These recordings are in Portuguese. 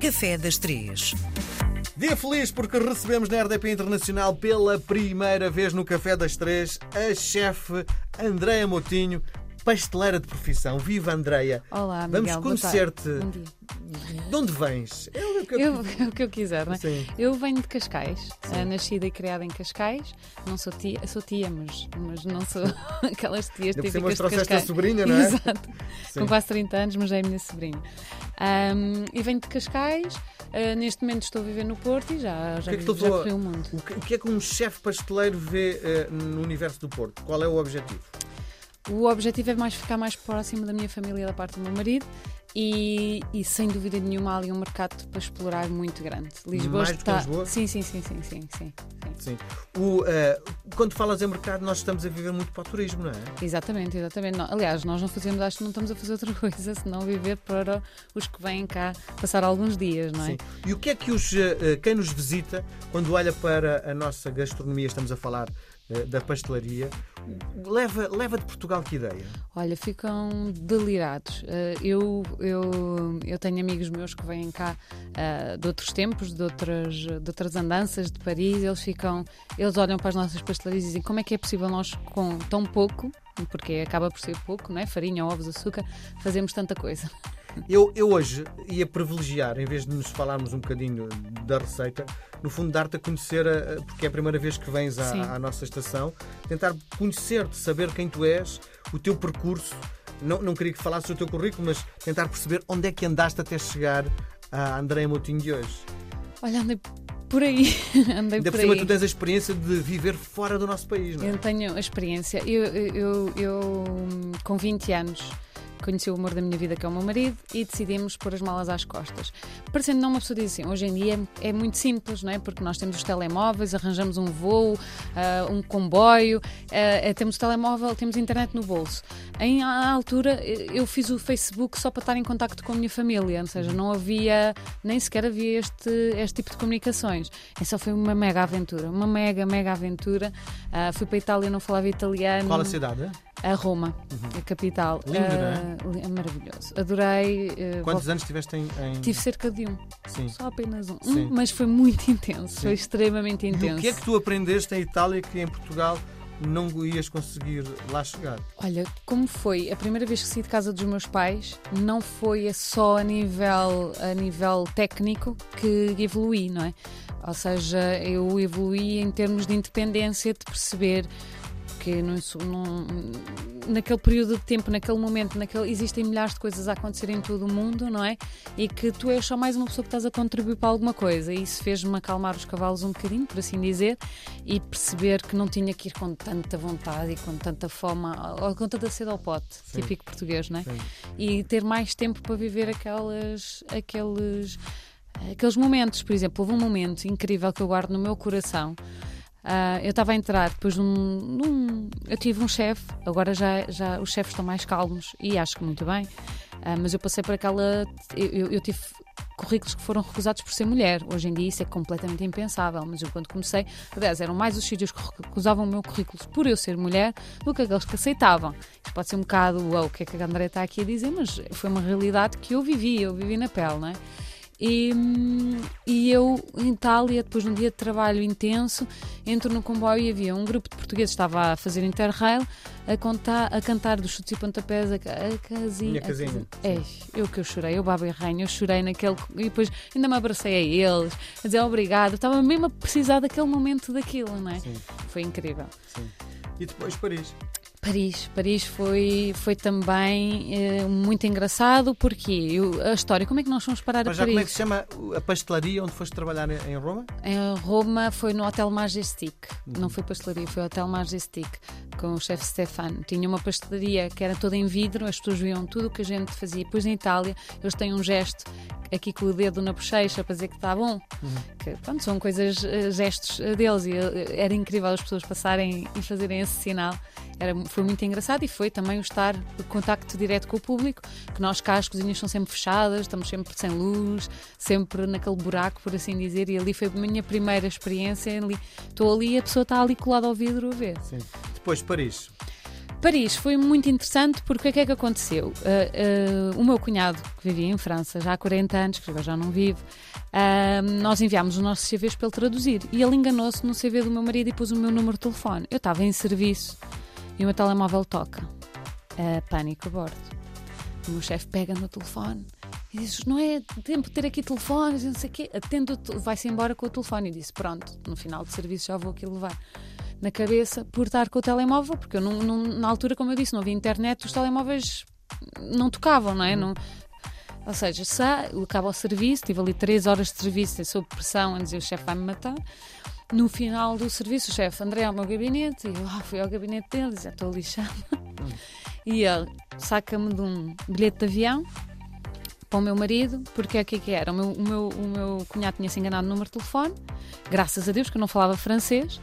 Café das Três. Dia feliz porque recebemos na RDP Internacional pela primeira vez no Café das Três a chefe Andréa Motinho, pasteleira de profissão. Viva Andreia! Olá, Vamos Miguel. conhecer-te. Bom dia. De onde vens? É o que eu- Eu, o que eu quiser, não é? Sim. Eu venho de Cascais, eh, nascida e criada em Cascais. Não sou tia, sou tia, mas, mas não sou aquelas tias típicas de trouxeste a Cascais. sobrinha, não é? Exato. Sim. Com quase 30 anos, mas é a minha sobrinha. Ahm, e venho de Cascais. eh, neste momento estou a viver no Porto e já, já, que é que tu já corri o mundo. O que, o que é que um chefe pasteleiro vê eh, no universo do Porto? Qual é o objetivo? O objetivo é mais ficar mais próximo da minha família da parte do meu marido e, e, sem dúvida nenhuma há ali um mercado para explorar muito grande. Lisboa Mais está. Lisboa? Sim, sim, sim, sim, sim, sim, sim. O, eh, quando falas em mercado, nós estamos a viver muito para o turismo, não é? Exatamente, exatamente. Não- aliás, nós não fazemos, acho que não estamos a fazer outra coisa senão viver para os que vêm cá passar alguns dias, não é? Sim. E o que é que os, eh, quem nos visita, quando olha para a nossa gastronomia, estamos a falar da pastelaria, leva, leva de Portugal que ideia? Olha, ficam delirados. Eh, eu, eu, eu tenho amigos meus que vêm cá eh, de outros tempos, de outras, de outras andanças de Paris, eles ficam, eles olham para as nossas pastelarias e dizem como é que é possível nós com tão pouco, porque acaba por ser pouco, não é? Farinha, ovos, açúcar, fazemos tanta coisa. Eu, eu hoje ia privilegiar, em vez de nos falarmos um bocadinho da receita, no fundo dar-te a conhecer, a- a- porque é a primeira vez que vens à, à nossa estação, tentar conhecer-te, saber quem tu és, o teu percurso. Não, não queria que falasses o teu currículo, mas tentar perceber onde é que andaste até chegar à Andréia Moutinho de hoje. Olha, andei por aí, andei Ainda por por cima, aí. tu tens a experiência de viver fora do nosso país, não é? Eu tenho a experiência. Eu, eu, eu, com 20 anos, conheci o amor da minha vida, que é o meu marido, e decidimos pôr as malas às costas. Parecendo não uma pessoa diz assim, hoje em dia é, muito simples, não é? Porque nós temos os telemóveis, arranjamos um voo, ah, um comboio, eh, temos o telemóvel, temos internet no bolso. Em à altura, eh, eu fiz o Facebook só para estar em contacto com a minha família, ou seja, não havia, nem sequer havia este, este tipo de comunicações. Essa foi uma mega aventura, uma mega, mega aventura. Ah, fui para a Itália, não falava italiano. Qual a cidade? A Roma, a capital. Lindo, não é? Li- maravilhoso. Adorei. eh, Quantos vol- anos tiveste em. em- Tive cerca de um, Sim. só apenas um. Sim. Um, mas foi muito intenso, foi extremamente E intenso. o que é que tu aprendeste em Itália que em Portugal não ias conseguir lá chegar? Olha, como foi a primeira vez que saí de casa dos meus pais, não foi só a nível, a nível técnico que evoluí, não é? Ou seja, eu evoluí em termos de independência, de perceber que não, não- naquele período de tempo, naquele momento, naquele, existem milhares de coisas a acontecer em todo o mundo, não é? E que tu és só mais uma pessoa que estás a contribuir para alguma coisa. E isso fez-me acalmar os cavalos um bocadinho, por assim dizer, e perceber que não tinha que ir com tanta vontade e com tanta fome, ou com tanta sede ao pote, Sim. típico português, não é? Sim. E ter mais tempo para viver aquelas, aqueles, aqueles momentos. Por exemplo, houve um momento incrível que eu guardo no meu coração. Ah, eu estava a entrar depois de um, num- Eu tive um chefe, agora já, já os chefes estão mais calmos e acho que muito bem, Ah, mas eu passei por aquela. Eu, eu- tive currículos que foram recusados por ser mulher. Hoje em dia isso é completamente impensável, mas eu quando comecei, aliás, eram mais os sítios que recusavam o meu currículo por eu ser mulher do que aqueles que aceitavam. Isto pode ser um bocado uau, o que é que a André está aqui a dizer, mas foi uma realidade que eu vivi, eu vivi na pele, não é? E, e eu, em Itália, depois de um dia de trabalho intenso, entro no comboio e havia um grupo de portugueses que estava a fazer interrail a, contar, a cantar dos chutes e pontapés a, a casinha. Minha casinha. Ei, eu que eu chorei, eu babei rainha, eu chorei naquele. E depois ainda me abracei a eles, a dizer obrigado. Estava mesmo a precisar daquele momento daquilo, não é? Sim, Foi incrível. sim. E depois Paris. Paris, Paris foi, foi também eh, muito engraçado porque eu, a história, como é que nós fomos parar Mas a já Paris? como é que se chama a pastelaria onde foste trabalhar em Roma? Em Roma foi no Hotel Majestic, Uhum. não foi pastelaria, foi Hotel Majestic, com o chefe Stefano. Tinha uma pastelaria que era toda em vidro, as pessoas viam tudo o que a gente fazia. Depois em Itália, eles têm um gesto aqui com o dedo na bochecha para dizer que está bom. Uhum. Que, pronto, são coisas, eh, gestos eh, deles e eh, era incrível as pessoas passarem e fazerem esse sinal. Era, foi muito engraçado e foi também o estar o contacto direto com o público, que nós cá as cozinhas são sempre fechadas, estamos sempre sem luz, sempre naquele buraco, por assim dizer, e ali foi a minha primeira experiência. ali- Estou ali e a pessoa está ali colada ao vidro a ver. Sim. Depois Paris. Paris foi muito interessante porque o que é que aconteceu? Uh, uh, o meu cunhado, que vivia em França já há 40 anos, que agora já não vive, uh, nós enviámos os nossos CVs para ele traduzir e ele enganou-se no CV do meu marido e pôs o meu número de telefone. Eu estava em serviço e o meu telemóvel toca. pânico a bordo. O meu chefe pega no telefone e diz: Não é tempo de ter aqui telefones, não sei o quê. Atendo, vai-se embora com o telefone. E disse: Pronto, no final de serviço já vou aqui levar na cabeça por estar com o telemóvel, porque eu não, não, na altura, como eu disse, não havia internet, os telemóveis não tocavam, não é? Não, ou seja, se acaba o serviço, tive ali três horas de serviço sob pressão, a dizer o chefe vai-me matar. No final do serviço, o chefe André ao meu gabinete, e eu ah, fui ao gabinete dele, já estou lixado. e ele saca-me de um bilhete de avião para o meu marido, porque é o que, é que era? O meu, o, meu, o meu cunhado tinha se enganado no número de telefone, graças a Deus que eu não falava francês.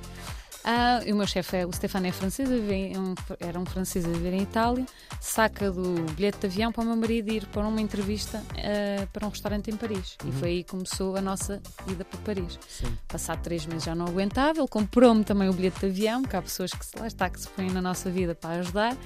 Ah, o meu chefe é o Stefano é francês, um, era um francês a viver em Itália, saca do bilhete de avião para o meu marido ir para uma entrevista uh, para um restaurante em Paris. Uhum. E foi aí que começou a nossa ida para Paris. Sim. Passado três meses já não aguentava, ele comprou-me também o bilhete de avião, que há pessoas que lá está que se põem na nossa vida para ajudar.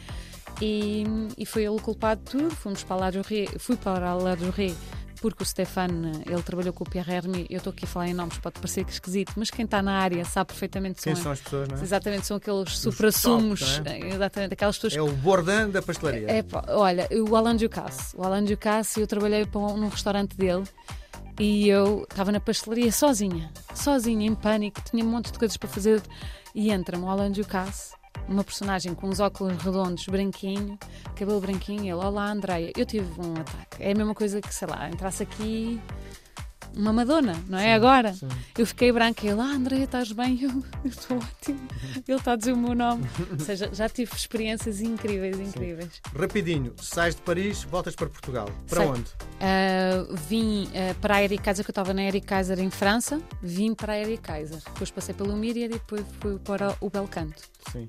E, e foi ele o culpado de tudo. Fomos para La fui para a La Jourée porque o Stefan, ele trabalhou com o Pierre Hermé, eu estou aqui a falar em nomes, pode parecer que esquisito, mas quem está na área sabe perfeitamente quem são, as pessoas, não é? Exatamente, são aqueles supra-sumos, é? exatamente, aquelas pessoas... É o Bourdain da pastelaria. É, olha, o Alain Ducasse, o Alain Ducasse, eu trabalhei um, num restaurante dele e eu estava na pastelaria sozinha, sozinha, em pânico, tinha um monte de coisas para fazer e entra-me o Alain Ducasse uma personagem com uns óculos redondos, branquinho, cabelo branquinho, ele, olá Andreia, eu tive um ataque. É a mesma coisa que, sei lá, entrasse aqui uma Madonna, não é? Sim, Agora. Sim. Eu fiquei branca e ele, ah, Andréia, estás bem? Eu estou ótimo. Ele está a dizer o meu nome. Ou seja, já tive experiências incríveis, incríveis. Sim. Rapidinho, sais de Paris, voltas para Portugal. Para Sei. onde? Uh, vim uh, para a Eric Kaiser, que eu estava na Eric Kaiser em França. Vim para a Eric Kaiser. Depois passei pelo Miriam e depois fui para o Belcanto. Sim.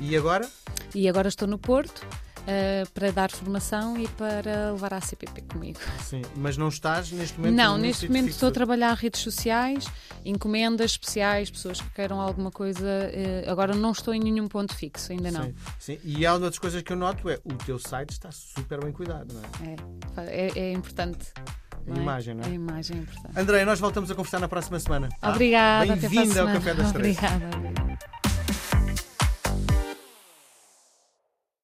E agora? E agora estou no Porto uh, para dar formação e para levar a CPP comigo. Sim, mas não estás neste momento? Não, neste momento estou a trabalhar redes sociais, encomendas especiais, pessoas que queiram alguma coisa. Uh, agora não estou em nenhum ponto fixo, ainda não. Sim, sim. E há uma das coisas que eu noto é o teu site está super bem cuidado, não é? É, é, é importante. A é? imagem, não é? A imagem é importante. André, nós voltamos a conversar na próxima semana. Obrigada. Bem-vinda ao Café das Três. Obrigada.